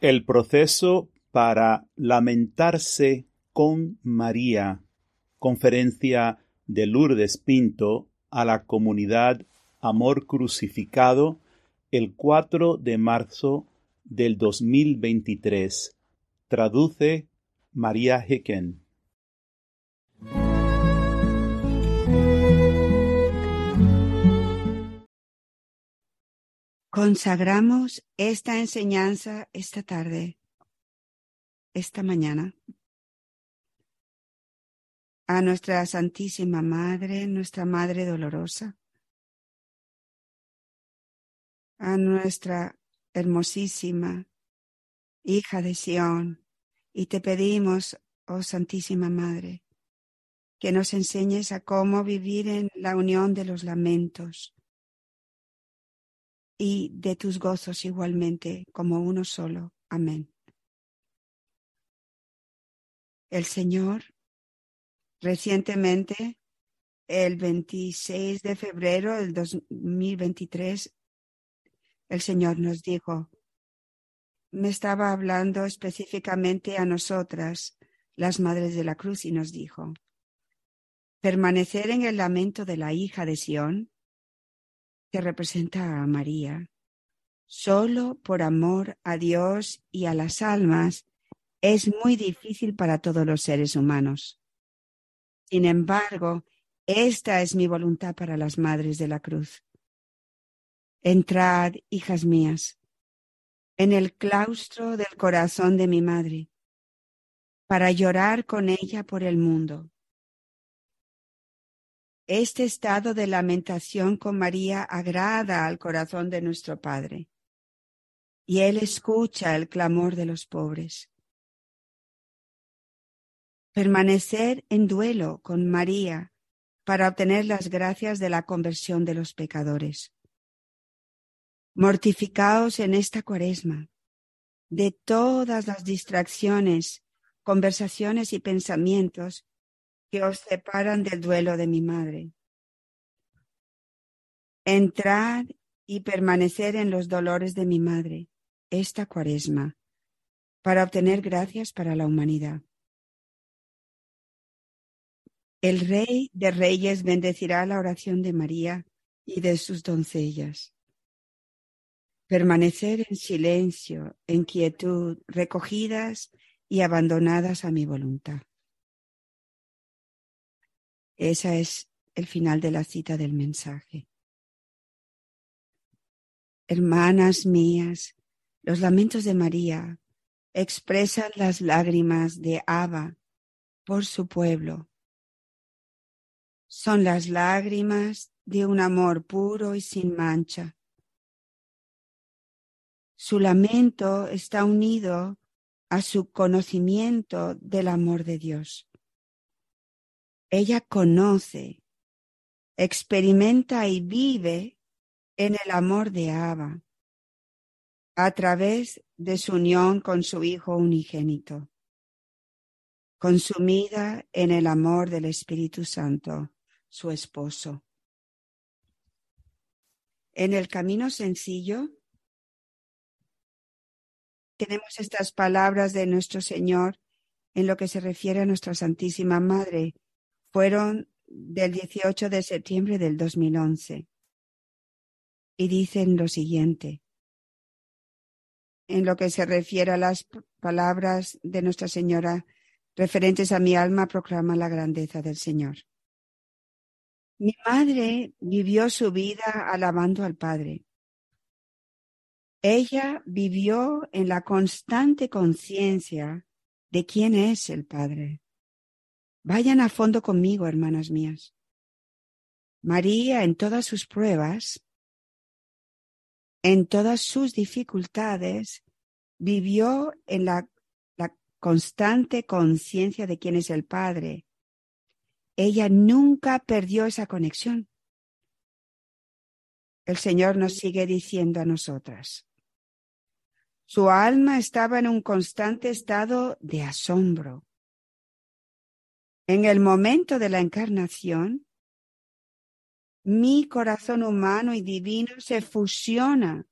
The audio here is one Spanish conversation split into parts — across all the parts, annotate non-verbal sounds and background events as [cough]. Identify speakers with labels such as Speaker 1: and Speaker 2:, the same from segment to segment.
Speaker 1: El proceso para lamentarse con María. Conferencia de Lourdes Pinto a la comunidad Amor Crucificado el 4 de marzo del 2023. Traduce María Hicken.
Speaker 2: Consagramos esta enseñanza esta tarde, esta mañana, a nuestra Santísima Madre, nuestra Madre Dolorosa, a nuestra hermosísima hija de Sión, y te pedimos, oh Santísima Madre, que nos enseñes a cómo vivir en la unión de los lamentos y de tus gozos igualmente como uno solo. Amén. El Señor recientemente, el 26 de febrero del 2023, el Señor nos dijo, me estaba hablando específicamente a nosotras, las Madres de la Cruz, y nos dijo, permanecer en el lamento de la hija de Sión que representa a María, solo por amor a Dios y a las almas, es muy difícil para todos los seres humanos. Sin embargo, esta es mi voluntad para las madres de la cruz. Entrad, hijas mías, en el claustro del corazón de mi madre, para llorar con ella por el mundo este estado de lamentación con María agrada al corazón de nuestro Padre, y Él escucha el clamor de los pobres. Permanecer en duelo con María para obtener las gracias de la conversión de los pecadores. Mortificaos en esta cuaresma de todas las distracciones, conversaciones y pensamientos que os separan del duelo de mi madre. Entrar y permanecer en los dolores de mi madre esta cuaresma para obtener gracias para la humanidad. El Rey de Reyes bendecirá la oración de María y de sus doncellas. Permanecer en silencio, en quietud, recogidas y abandonadas a mi voluntad. Ese es el final de la cita del mensaje. Hermanas mías, los lamentos de María expresan las lágrimas de Abba por su pueblo. Son las lágrimas de un amor puro y sin mancha. Su lamento está unido a su conocimiento del amor de Dios. Ella conoce, experimenta y vive en el amor de Abba a través de su unión con su Hijo unigénito, consumida en el amor del Espíritu Santo, su esposo. En el camino sencillo tenemos estas palabras de nuestro Señor en lo que se refiere a nuestra Santísima Madre, fueron del 18 de septiembre del 2011 y dicen lo siguiente. En lo que se refiere a las palabras de Nuestra Señora referentes a mi alma, proclama la grandeza del Señor. Mi madre vivió su vida alabando al Padre. Ella vivió en la constante conciencia de quién es el Padre. Vayan a fondo conmigo, hermanas mías. María en todas sus pruebas, en todas sus dificultades, vivió en la, la constante conciencia de quién es el Padre. Ella nunca perdió esa conexión. El Señor nos sigue diciendo a nosotras. Su alma estaba en un constante estado de asombro en el momento de la encarnación, mi corazón humano y divino se fusiona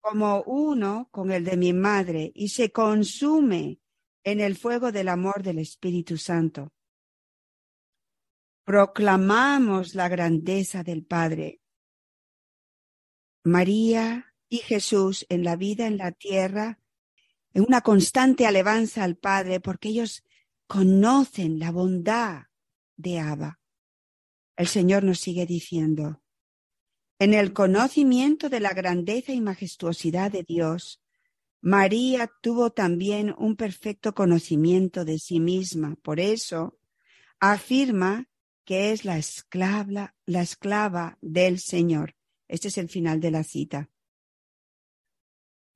Speaker 2: como uno con el de mi madre y se consume en el fuego del amor del Espíritu Santo. Proclamamos la grandeza del Padre. María y Jesús en la vida en la tierra, en una constante alabanza al Padre, porque ellos conocen la bondad de Abba. El Señor nos sigue diciendo, en el conocimiento de la grandeza y majestuosidad de Dios, María tuvo también un perfecto conocimiento de sí misma. Por eso afirma que es la esclava, la esclava del Señor. Este es el final de la cita.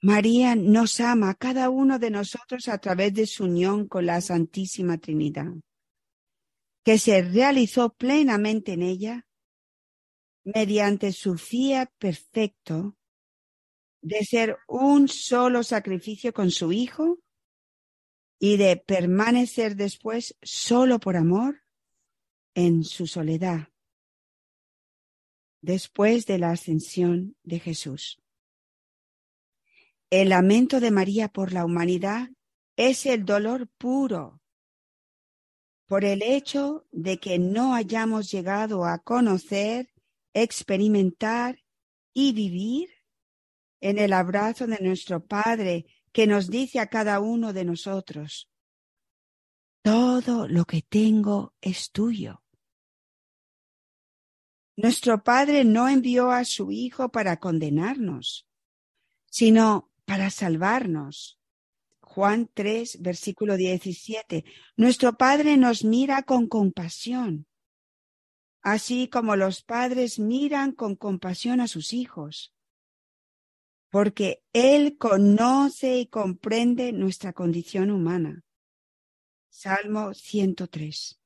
Speaker 2: María nos ama a cada uno de nosotros a través de su unión con la Santísima Trinidad, que se realizó plenamente en ella mediante su fiat perfecto de ser un solo sacrificio con su Hijo y de permanecer después solo por amor en su soledad, después de la ascensión de Jesús. El lamento de María por la humanidad es el dolor puro por el hecho de que no hayamos llegado a conocer experimentar y vivir en el abrazo de nuestro Padre que nos dice a cada uno de nosotros, todo lo que tengo es tuyo. Nuestro Padre no envió a su Hijo para condenarnos, sino para salvarnos. Juan 3, versículo 17. Nuestro Padre nos mira con compasión así como los padres miran con compasión a sus hijos, porque Él conoce y comprende nuestra condición humana. Salmo 103.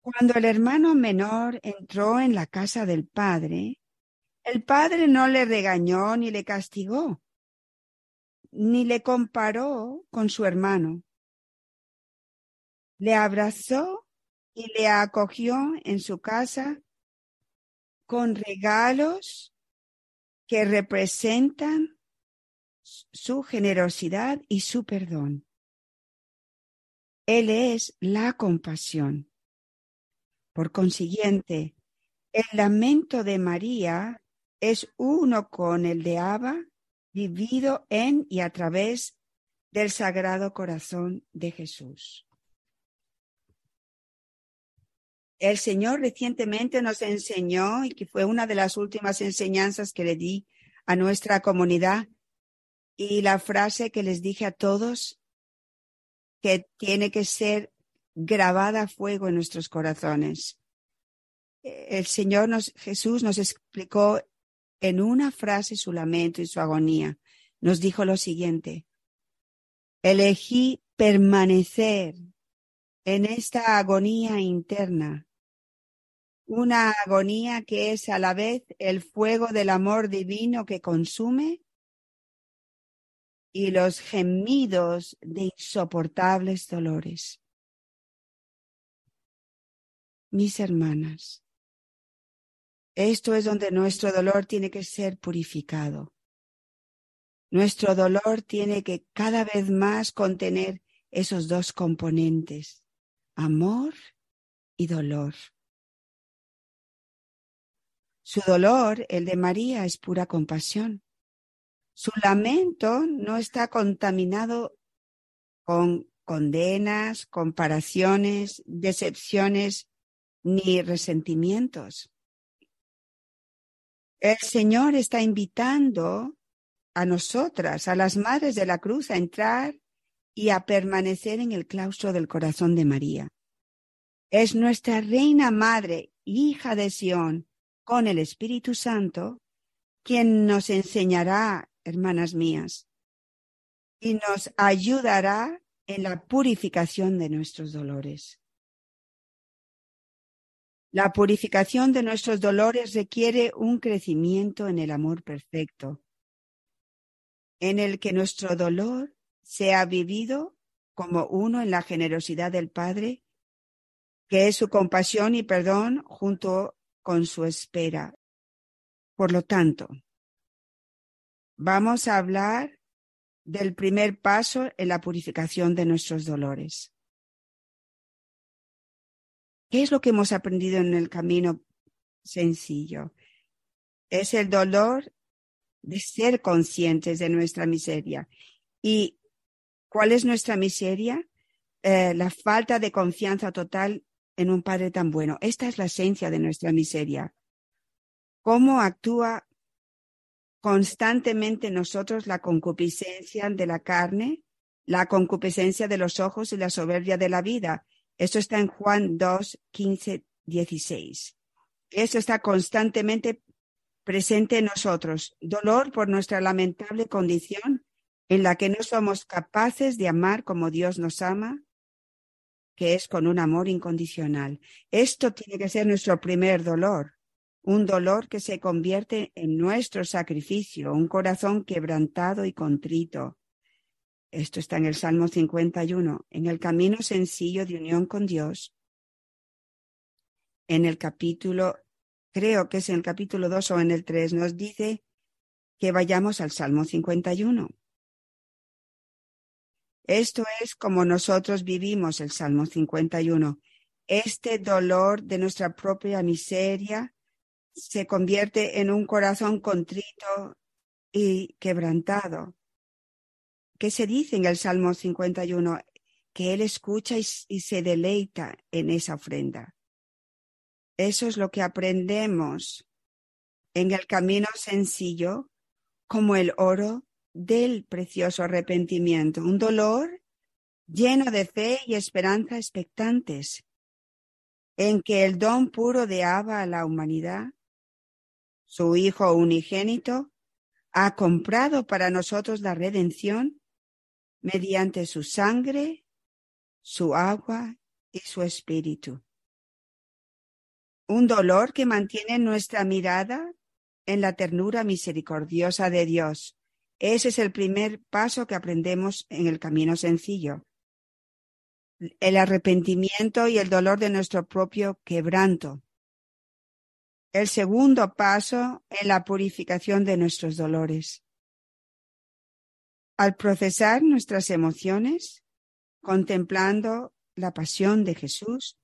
Speaker 2: Cuando el hermano menor entró en la casa del padre, el padre no le regañó ni le castigó, ni le comparó con su hermano. Le abrazó y le acogió en su casa con regalos que representan su generosidad y su perdón. Él es la compasión. Por consiguiente, el lamento de María es uno con el de Abba, vivido en y a través del Sagrado Corazón de Jesús. El Señor recientemente nos enseñó, y que fue una de las últimas enseñanzas que le di a nuestra comunidad, y la frase que les dije a todos, que tiene que ser grabada a fuego en nuestros corazones. El Señor Jesús nos explicó en una frase su lamento y su agonía. Nos dijo lo siguiente, elegí permanecer en esta agonía interna una agonía que es a la vez el fuego del amor divino que consume y los gemidos de insoportables dolores. Mis hermanas, esto es donde nuestro dolor tiene que ser purificado. Nuestro dolor tiene que cada vez más contener esos dos componentes, amor y dolor. Su dolor, el de María, es pura compasión. Su lamento no está contaminado con condenas, comparaciones, decepciones ni resentimientos. El Señor está invitando a nosotras, a las madres de la cruz, a entrar y a permanecer en el claustro del corazón de María. Es nuestra reina madre, hija de Sión, con el Espíritu Santo, quien nos enseñará, hermanas mías, y nos ayudará en la purificación de nuestros dolores. La purificación de nuestros dolores requiere un crecimiento en el amor perfecto, en el que nuestro dolor sea vivido como uno en la generosidad del Padre, que es su compasión y perdón junto con su espera. Por lo tanto, vamos a hablar del primer paso en la purificación de nuestros dolores. ¿Qué es lo que hemos aprendido en el camino sencillo? Es el dolor de ser conscientes de nuestra miseria. ¿Y cuál es nuestra miseria? Eh, la falta de confianza total en un Padre tan bueno. Esta es la esencia de nuestra miseria. ¿Cómo actúa constantemente nosotros la concupiscencia de la carne, la concupiscencia de los ojos y la soberbia de la vida. Esto está en Juan 2, 15, 16. Esto está constantemente presente en nosotros. Dolor por nuestra lamentable condición en la que no somos capaces de amar como Dios nos ama, que es con un amor incondicional. Esto tiene que ser nuestro primer dolor un dolor que se convierte en nuestro sacrificio, un corazón quebrantado y contrito. Esto está en el Salmo 51, en el camino sencillo de unión con Dios. En el capítulo, creo que es en el capítulo 2 o en el 3, nos dice que vayamos al Salmo 51. Esto es como nosotros vivimos el Salmo 51. Este dolor de nuestra propia miseria, se convierte en un corazón contrito y quebrantado. ¿Qué se dice en el Salmo 51? Que Él escucha y, y se deleita en esa ofrenda. Eso es lo que aprendemos en el camino sencillo como el oro del precioso arrepentimiento, un dolor lleno de fe y esperanza expectantes, en que el don puro de Abba a la humanidad su Hijo unigénito, ha comprado para nosotros la redención mediante su sangre, su agua y su espíritu. Un dolor que mantiene nuestra mirada en la ternura misericordiosa de Dios. Ese es el primer paso que aprendemos en el camino sencillo. El arrepentimiento y el dolor de nuestro propio quebranto el segundo paso en la purificación de nuestros dolores. Al procesar nuestras emociones, contemplando la pasión de Jesús,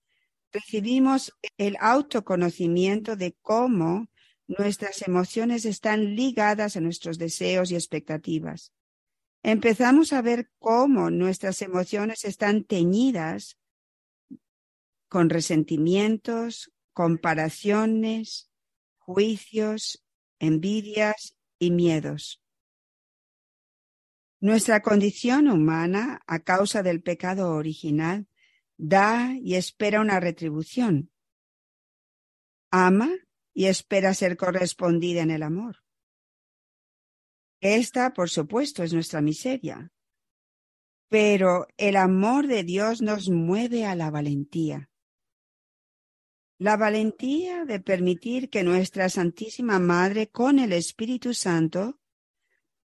Speaker 2: recibimos el autoconocimiento de cómo nuestras emociones están ligadas a nuestros deseos y expectativas. Empezamos a ver cómo nuestras emociones están teñidas con resentimientos, comparaciones, juicios, envidias y miedos. Nuestra condición humana, a causa del pecado original, da y espera una retribución. Ama y espera ser correspondida en el amor. Esta, por supuesto, es nuestra miseria. Pero el amor de Dios nos mueve a la valentía la valentía de permitir que nuestra Santísima Madre con el Espíritu Santo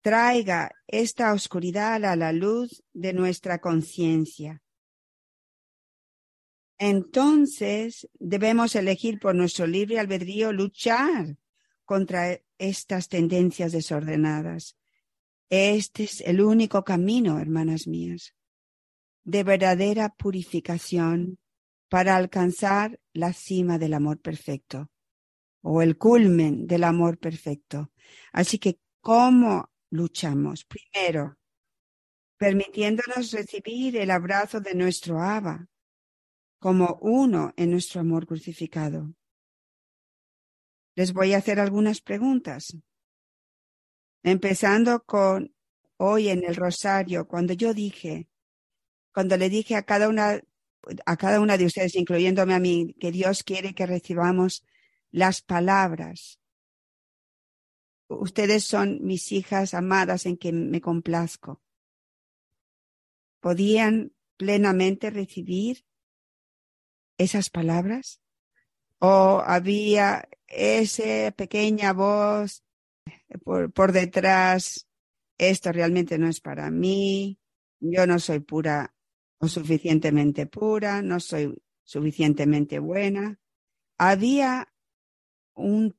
Speaker 2: traiga esta oscuridad a la luz de nuestra conciencia. Entonces debemos elegir por nuestro libre albedrío luchar contra estas tendencias desordenadas. Este es el único camino, hermanas mías, de verdadera purificación para alcanzar la cima del amor perfecto o el culmen del amor perfecto. Así que, ¿cómo luchamos? Primero, permitiéndonos recibir el abrazo de nuestro Abba como uno en nuestro amor crucificado. Les voy a hacer algunas preguntas. Empezando con hoy en el rosario, cuando yo dije, cuando le dije a cada una a cada una de ustedes, incluyéndome a mí, que Dios quiere que recibamos las palabras. Ustedes son mis hijas amadas en que me complazco. ¿Podían plenamente recibir esas palabras? ¿O había esa pequeña voz por, por detrás? Esto realmente no es para mí. Yo no soy pura o suficientemente pura, no soy suficientemente buena. Había un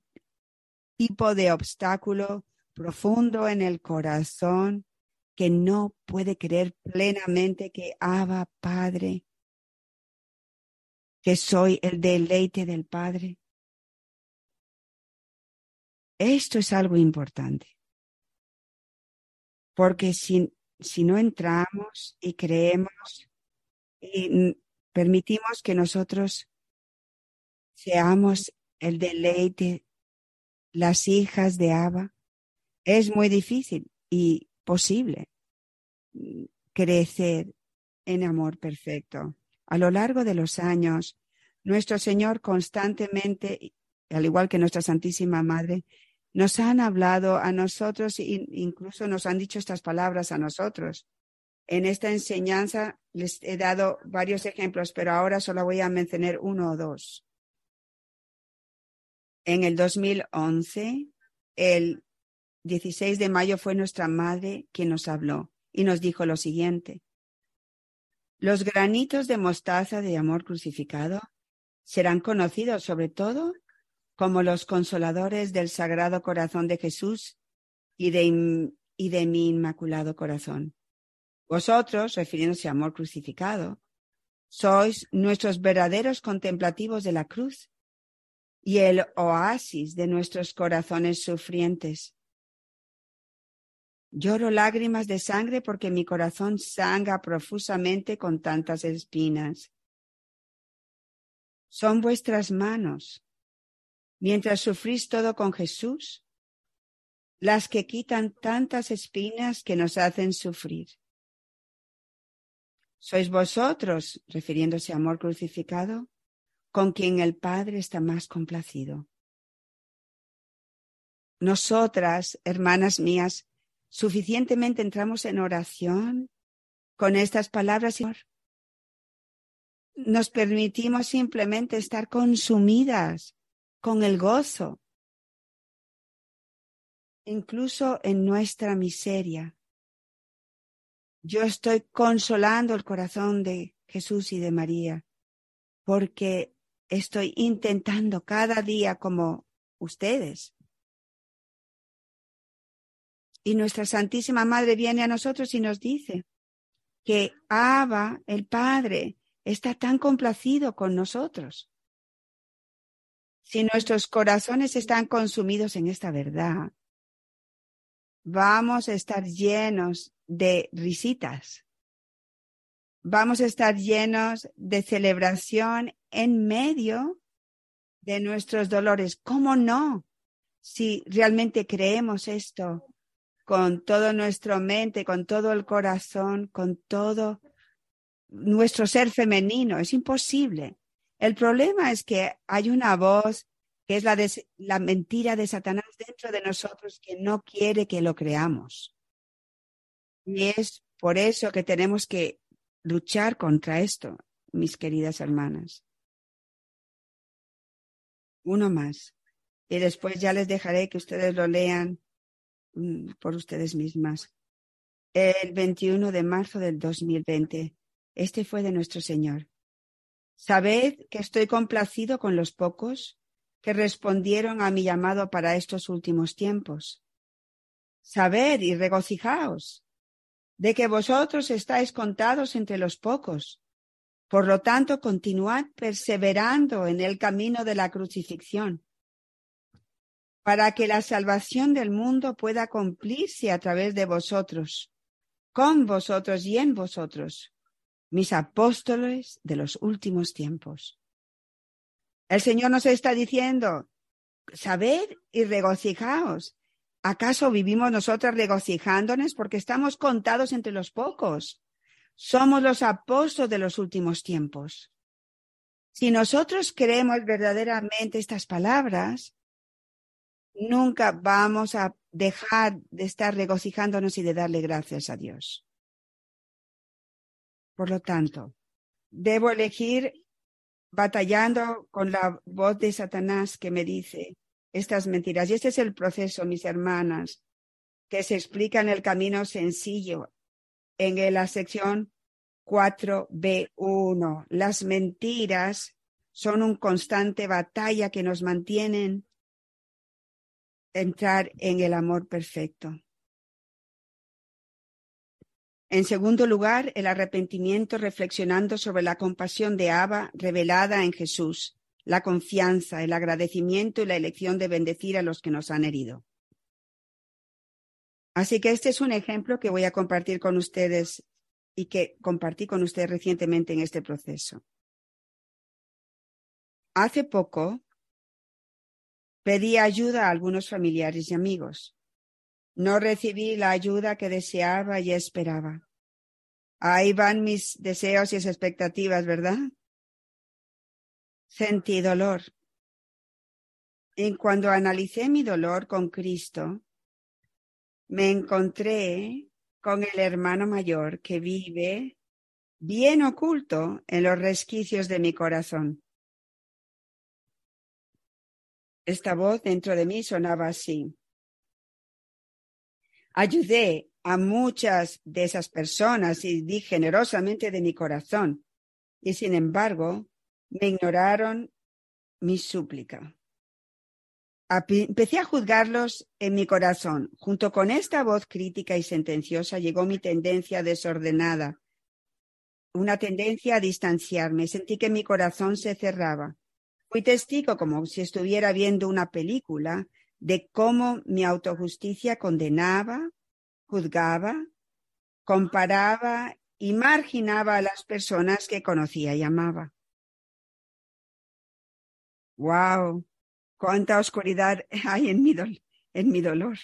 Speaker 2: tipo de obstáculo profundo en el corazón que no puede creer plenamente que Abba Padre, que soy el deleite del Padre. Esto es algo importante, porque si, si no entramos y creemos y permitimos que nosotros seamos el deleite, las hijas de Abba, es muy difícil y posible crecer en amor perfecto. A lo largo de los años, nuestro Señor constantemente, al igual que nuestra Santísima Madre, nos han hablado a nosotros e incluso nos han dicho estas palabras a nosotros. En esta enseñanza les he dado varios ejemplos, pero ahora solo voy a mencionar uno o dos. En el 2011, el 16 de mayo fue nuestra madre quien nos habló y nos dijo lo siguiente. Los granitos de mostaza de amor crucificado serán conocidos sobre todo como los consoladores del Sagrado Corazón de Jesús y de, y de mi Inmaculado Corazón. Vosotros, refiriéndose a amor crucificado, sois nuestros verdaderos contemplativos de la cruz y el oasis de nuestros corazones sufrientes. Lloro lágrimas de sangre porque mi corazón sangra profusamente con tantas espinas. Son vuestras manos, mientras sufrís todo con Jesús, las que quitan tantas espinas que nos hacen sufrir. Sois vosotros, refiriéndose a amor crucificado, con quien el Padre está más complacido. Nosotras, hermanas mías, suficientemente entramos en oración con estas palabras, Señor. Nos permitimos simplemente estar consumidas con el gozo, incluso en nuestra miseria. Yo estoy consolando el corazón de Jesús y de María, porque estoy intentando cada día como ustedes y nuestra Santísima Madre viene a nosotros y nos dice que Abba, el Padre, está tan complacido con nosotros. Si nuestros corazones están consumidos en esta verdad, vamos a estar llenos de risitas. Vamos a estar llenos de celebración en medio de nuestros dolores. ¿Cómo no? Si realmente creemos esto con todo nuestro mente, con todo el corazón, con todo nuestro ser femenino. Es imposible. El problema es que hay una voz que es la, la mentira de Satanás dentro de nosotros que no quiere que lo creamos. Y es por eso que tenemos que luchar contra esto, mis queridas hermanas. Uno más. Y después ya les dejaré que ustedes lo lean Mm, por ustedes mismas. El 21 de marzo del 2020. Este fue de nuestro Señor. Sabed que estoy complacido con los pocos que respondieron a mi llamado para estos últimos tiempos. Sabed y regocijaos de que vosotros estáis contados entre los pocos. Por lo tanto, continuad perseverando en el camino de la crucifixión para que la salvación del mundo pueda cumplirse a través de vosotros, con vosotros y en vosotros, mis apóstoles de los últimos tiempos. El Señor nos está diciendo, sabed y regocijaos. ¿Acaso vivimos nosotras regocijándonos porque estamos contados entre los pocos? Somos los apóstoles de los últimos tiempos. Si nosotros creemos verdaderamente estas palabras, nunca vamos a dejar de estar regocijándonos y de darle gracias a Dios. Por lo tanto, debo elegir batallando con la voz de Satanás que me dice estas mentiras. Y este es el proceso, mis hermanas, que se explica en el camino sencillo, en la sección 4b1. Las mentiras son un constante batalla que nos mantienen entrar en el amor perfecto. En segundo lugar, el arrepentimiento reflexionando sobre la compasión de Abba revelada en Jesús, la confianza, el agradecimiento y la elección de bendecir a los que nos han herido. Así que este es un ejemplo que voy a compartir con ustedes y que compartí con ustedes recientemente en este proceso. Hace poco pedí ayuda a algunos familiares y amigos. No recibí la ayuda que deseaba y esperaba. Ahí van mis deseos y expectativas, ¿verdad? Sentí dolor. Y cuando analicé mi dolor con Cristo, me encontré con el hermano mayor que vive bien oculto en los resquicios de mi corazón. Esta voz dentro de mí sonaba así. Ayudé a muchas de esas personas y di generosamente de mi corazón, y sin embargo me ignoraron mi súplica. Empecé a juzgarlos en mi corazón. Junto con esta voz crítica y sentenciosa llegó mi tendencia desordenada, una tendencia a distanciarme. Sentí que mi corazón se cerraba. Fui testigo, como si estuviera viendo una película, de cómo mi autojusticia condenaba, juzgaba, comparaba y marginaba a las personas que conocía y amaba. ¡Wow! ¡Cuánta oscuridad hay en mi, en mi dolor!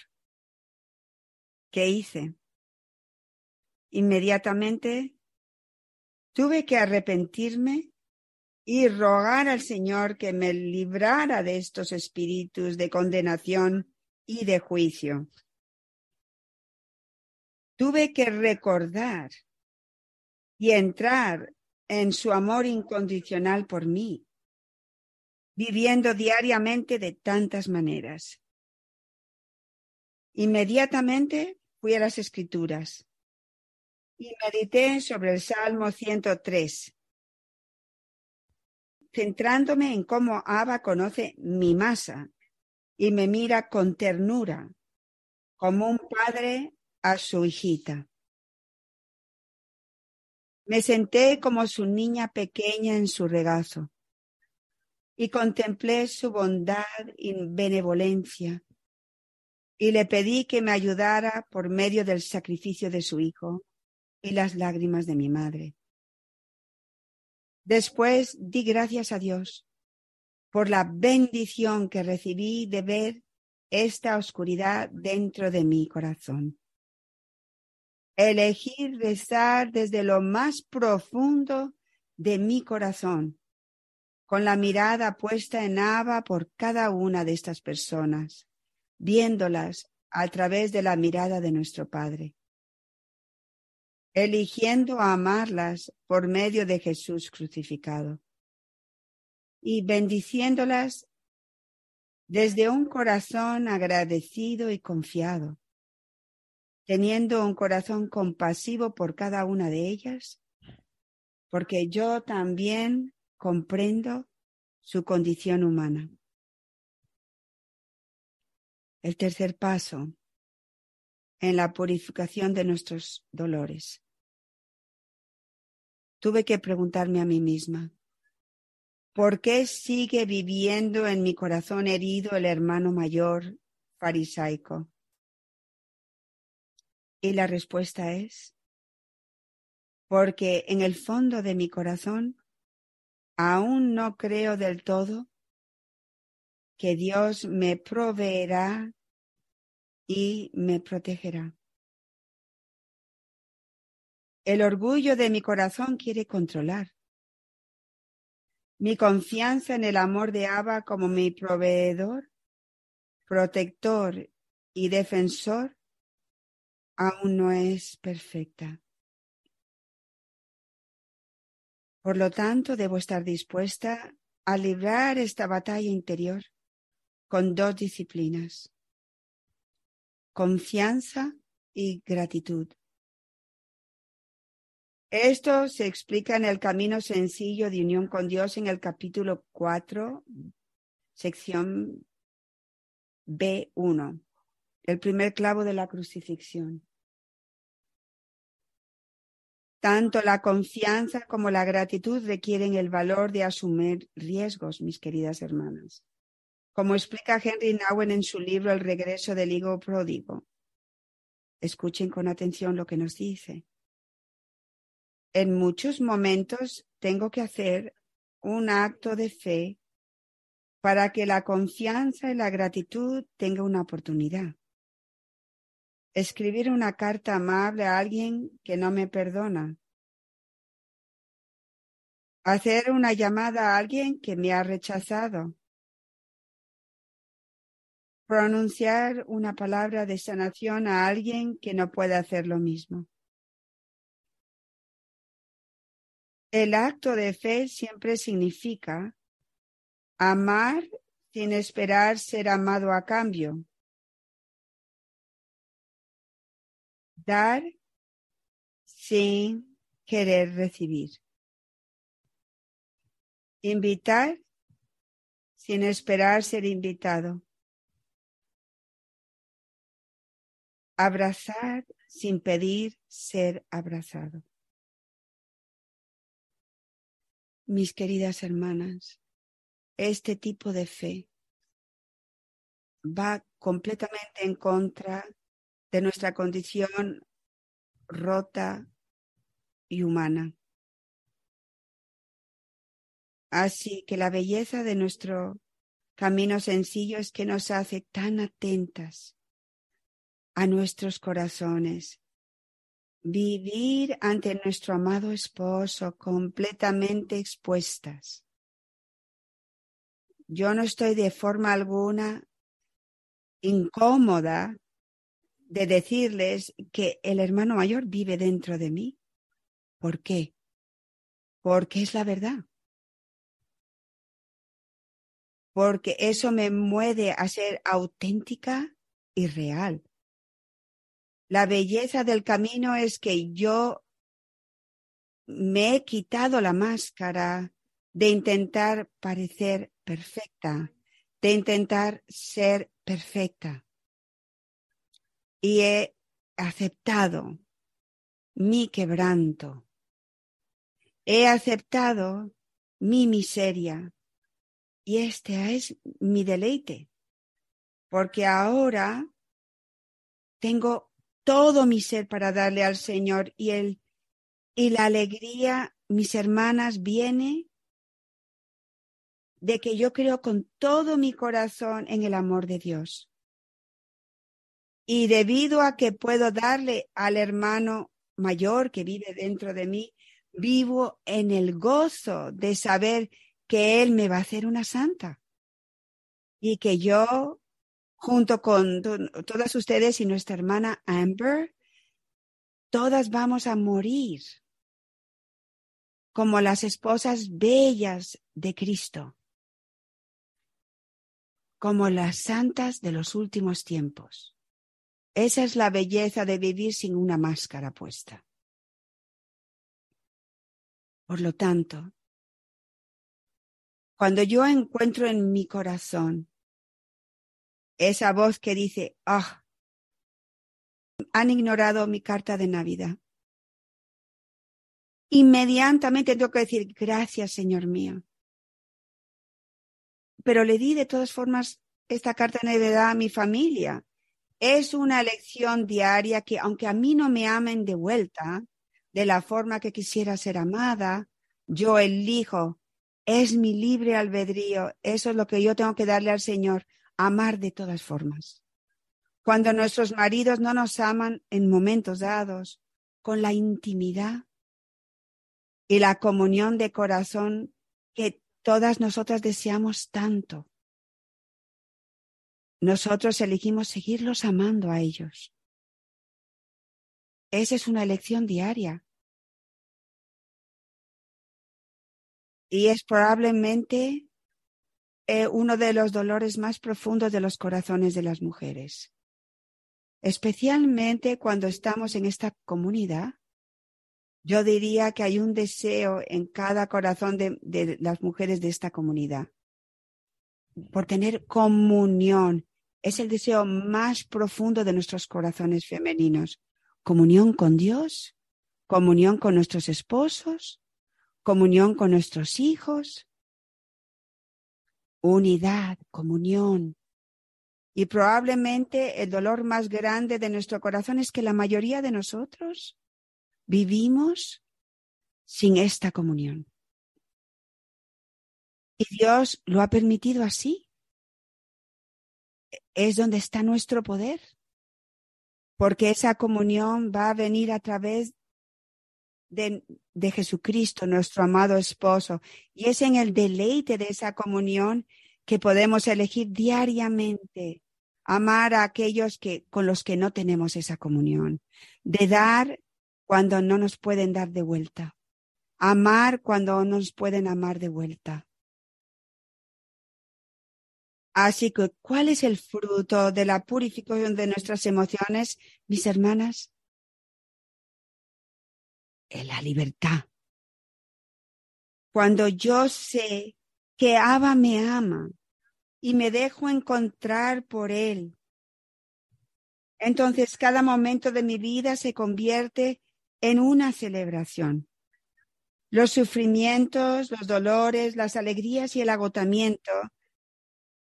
Speaker 2: ¿Qué hice? Inmediatamente tuve que arrepentirme y rogar al Señor que me librara de estos espíritus de condenación y de juicio. Tuve que recordar y entrar en su amor incondicional por mí, viviendo diariamente de tantas maneras. Inmediatamente fui a las escrituras y medité sobre el Salmo 103 centrándome en cómo Abba conoce mi masa y me mira con ternura, como un padre a su hijita. Me senté como su niña pequeña en su regazo y contemplé su bondad y benevolencia y le pedí que me ayudara por medio del sacrificio de su hijo y las lágrimas de mi madre. Después di gracias a Dios por la bendición que recibí de ver esta oscuridad dentro de mi corazón. Elegí rezar desde lo más profundo de mi corazón, con la mirada puesta en Abba por cada una de estas personas, viéndolas a través de la mirada de nuestro Padre. Eligiendo amarlas por medio de Jesús crucificado y bendiciéndolas desde un corazón agradecido y confiado, teniendo un corazón compasivo por cada una de ellas, porque yo también comprendo su condición humana. El tercer paso en la purificación de nuestros dolores. Tuve que preguntarme a mí misma, ¿por qué sigue viviendo en mi corazón herido el hermano mayor farisaico? Y la respuesta es, porque en el fondo de mi corazón aún no creo del todo que Dios me proveerá y me protegerá. El orgullo de mi corazón quiere controlar. Mi confianza en el amor de Abba como mi proveedor, protector y defensor aún no es perfecta. Por lo tanto, debo estar dispuesta a librar esta batalla interior con dos disciplinas confianza y gratitud. Esto se explica en el camino sencillo de unión con Dios en el capítulo 4, sección B1, el primer clavo de la crucifixión. Tanto la confianza como la gratitud requieren el valor de asumir riesgos, mis queridas hermanas. Como explica Henry Nowen en su libro El regreso del higo pródigo. Escuchen con atención lo que nos dice. En muchos momentos tengo que hacer un acto de fe para que la confianza y la gratitud tengan una oportunidad. Escribir una carta amable a alguien que no me perdona. Hacer una llamada a alguien que me ha rechazado. Pronunciar una palabra de sanación a alguien que no puede hacer lo mismo. El acto de fe siempre significa amar sin esperar ser amado a cambio. Dar sin querer recibir. Invitar sin esperar ser invitado. Abrazar sin pedir ser abrazado. Mis queridas hermanas, este tipo de fe va completamente en contra de nuestra condición rota y humana. Así que la belleza de nuestro camino sencillo es que nos hace tan atentas a nuestros corazones. Vivir ante nuestro amado esposo completamente expuestas. Yo no estoy de forma alguna incómoda de decirles que el hermano mayor vive dentro de mí. ¿Por qué? Porque es la verdad. Porque eso me mueve a ser auténtica y real. La belleza del camino es que yo me he quitado la máscara de intentar parecer perfecta, de intentar ser perfecta. Y he aceptado mi quebranto. He aceptado mi miseria. Y este es mi deleite. Porque ahora tengo todo mi ser para darle al Señor y el y la alegría, mis hermanas, viene de que yo creo con todo mi corazón en el amor de Dios. Y debido a que puedo darle al hermano mayor que vive dentro de mí, vivo en el gozo de saber que Él me va a hacer una santa. Y que yo, junto con todas ustedes y nuestra hermana Amber, todas vamos a morir como las esposas bellas de Cristo como las santas de los últimos tiempos. Esa es la belleza de vivir sin una máscara puesta. Por lo tanto, cuando yo encuentro en mi corazón esa voz que dice, ah, han ignorado mi carta de Navidad, inmediatamente tengo que decir, gracias, Señor mío, pero le di de todas formas esta carta de Navidad a mi familia. Es una lección diaria que aunque a mí no me amen de vuelta, de la forma que quisiera ser amada, yo elijo, es mi libre albedrío, eso es lo que yo tengo que darle al Señor, amar de todas formas. Cuando nuestros maridos no nos aman en momentos dados, con la intimidad y la comunión de corazón que todas nosotras deseamos tanto. Nosotros elegimos seguirlos amando a ellos. Esa es una elección diaria. Y es probablemente eh, uno de los dolores más profundos de los corazones de las mujeres. Especialmente cuando estamos en esta comunidad yo diría que hay un deseo en cada corazón de, las mujeres de esta comunidad por tener comunión es el deseo más profundo de nuestros corazones femeninos. Comunión con Dios, comunión con nuestros esposos, comunión con nuestros hijos, unidad, comunión. Y probablemente el dolor más grande de nuestro corazón es que la mayoría de nosotros vivimos sin esta comunión. Y Dios lo ha permitido así. Es donde está nuestro poder. Porque esa comunión va a venir a través de, de, Jesucristo, nuestro amado esposo. Y es en el deleite de esa comunión que podemos elegir diariamente amar a aquellos que, con los que no tenemos esa comunión, de dar cuando no nos pueden dar de vuelta, amar cuando no nos pueden amar de vuelta. Así que, ¿cuál es el fruto de la purificación de nuestras emociones, mis hermanas? En la libertad. Cuando yo sé que Abba me ama y me dejo encontrar por él, entonces cada momento de mi vida se convierte en una celebración. Los sufrimientos, los dolores, las alegrías y el agotamiento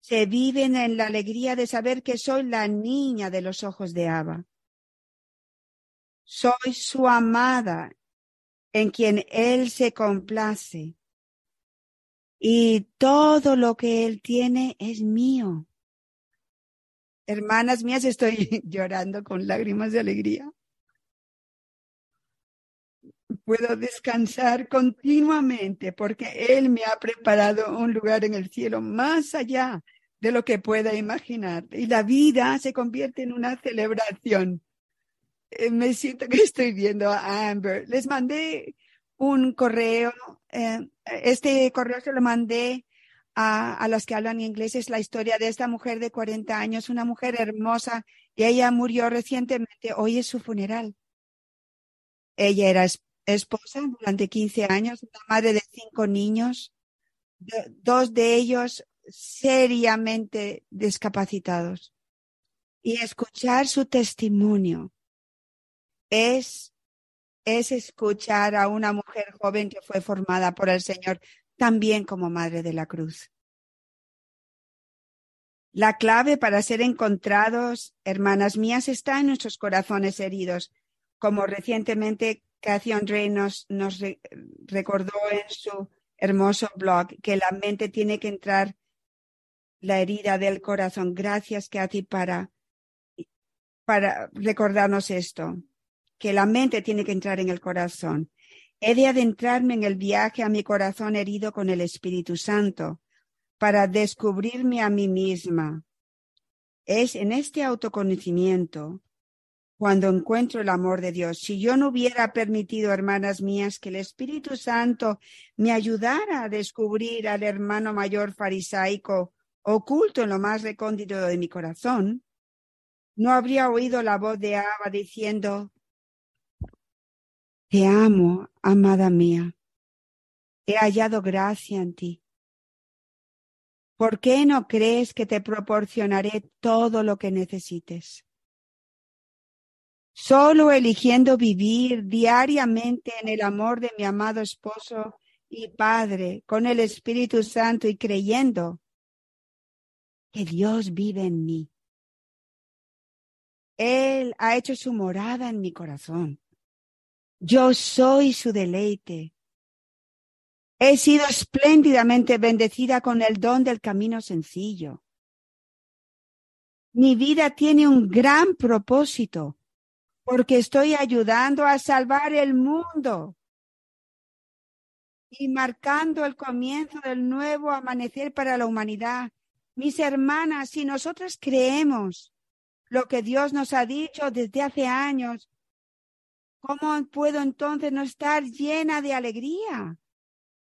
Speaker 2: se viven en la alegría de saber que soy la niña de los ojos de Abba. Soy su amada en quien Él se complace. Y todo lo que Él tiene es mío. Hermanas mías, estoy [laughs] llorando con lágrimas de alegría. Puedo descansar continuamente porque Él me ha preparado un lugar en el cielo más allá de lo que pueda imaginar. Y la vida se convierte en una celebración. Eh, me siento que [laughs] estoy viendo a Amber. Les mandé un correo. Eh, este correo se lo mandé a, a los que hablan inglés. Es la historia de esta mujer de 40 años, una mujer hermosa, y ella murió recientemente. Hoy es su funeral. Ella era esposa durante 15 años, una madre de cinco niños. Dos de ellos seriamente discapacitados. Y escuchar su testimonio es, es escuchar a una mujer joven que fue formada por el Señor también como Madre de la Cruz. La clave para ser encontrados, hermanas mías, está en nuestros corazones heridos, como recientemente Cathy Andre nos, nos recordó en su hermoso blog, que la mente tiene que entrar la herida del corazón. Gracias, Kathy, para, para recordarnos esto, que la mente tiene que entrar en el corazón. He de adentrarme en el viaje a mi corazón herido con el Espíritu Santo para descubrirme a mí misma. Es en este autoconocimiento cuando encuentro el amor de Dios. Si yo no hubiera permitido, hermanas mías, que el Espíritu Santo me ayudara a descubrir al hermano mayor farisaico oculto en lo más recóndito de mi corazón, no habría oído la voz de Abba diciendo, Te amo, amada mía, he hallado gracia en ti. ¿Por qué no crees que te proporcionaré todo lo que necesites? Solo eligiendo vivir diariamente en el amor de mi amado esposo y Padre, con el Espíritu Santo y creyendo que Dios vive en mí. Él ha hecho su morada en mi corazón. Yo soy su deleite. He sido espléndidamente bendecida con el don del camino sencillo. Mi vida tiene un gran propósito porque estoy ayudando a salvar el mundo y marcando el comienzo del nuevo amanecer para la humanidad mis hermanas, si nosotras creemos lo que Dios nos ha dicho desde hace años, ¿cómo puedo entonces no estar llena de alegría?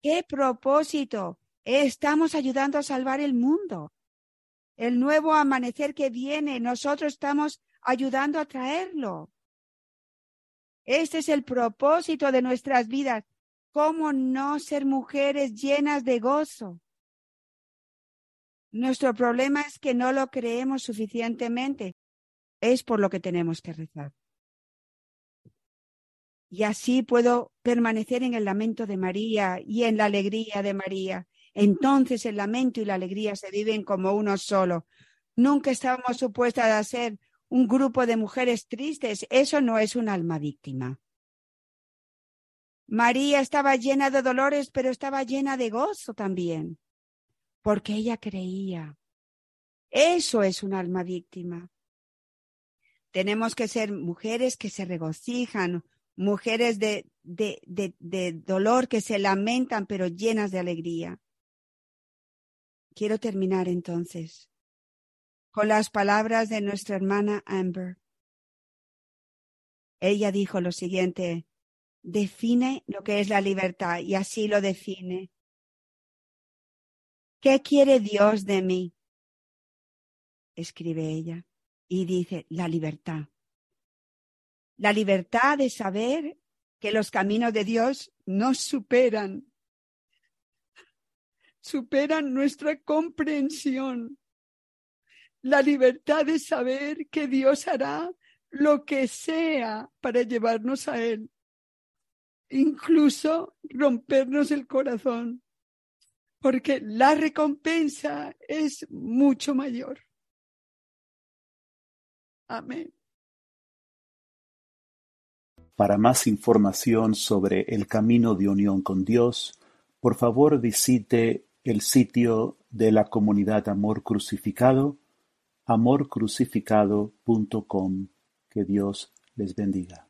Speaker 2: ¿Qué propósito? Estamos ayudando a salvar el mundo. El nuevo amanecer que viene, nosotros estamos ayudando a traerlo. Este es el propósito de nuestras vidas. ¿Cómo no ser mujeres llenas de gozo? Nuestro problema es que no lo creemos suficientemente. Es por lo que tenemos que rezar. Y así puedo permanecer en el lamento de María y en la alegría de María. Entonces el lamento y la alegría se viven como uno solo. Nunca estábamos supuestas a ser un grupo de mujeres tristes. Eso no es un alma víctima. María estaba llena de dolores, pero estaba llena de gozo también, porque ella creía. Eso es un alma víctima. Tenemos que ser mujeres que se regocijan, mujeres de, de, de, de dolor que se lamentan, pero llenas de alegría. Quiero terminar entonces con las palabras de nuestra hermana Amber. Ella dijo lo siguiente, define lo que es la libertad y así lo define. ¿Qué quiere Dios de mí? Escribe ella y dice la libertad. La libertad de saber que los caminos de Dios nos superan, superan nuestra comprensión. La libertad de saber que Dios hará lo que sea para llevarnos a Él, incluso rompernos el corazón, porque la recompensa es mucho mayor. Amén.
Speaker 1: Para más información sobre el camino de unión con Dios, por favor visite el sitio de la comunidad Amor Crucificado, amorcrucificado.com. Que Dios les bendiga.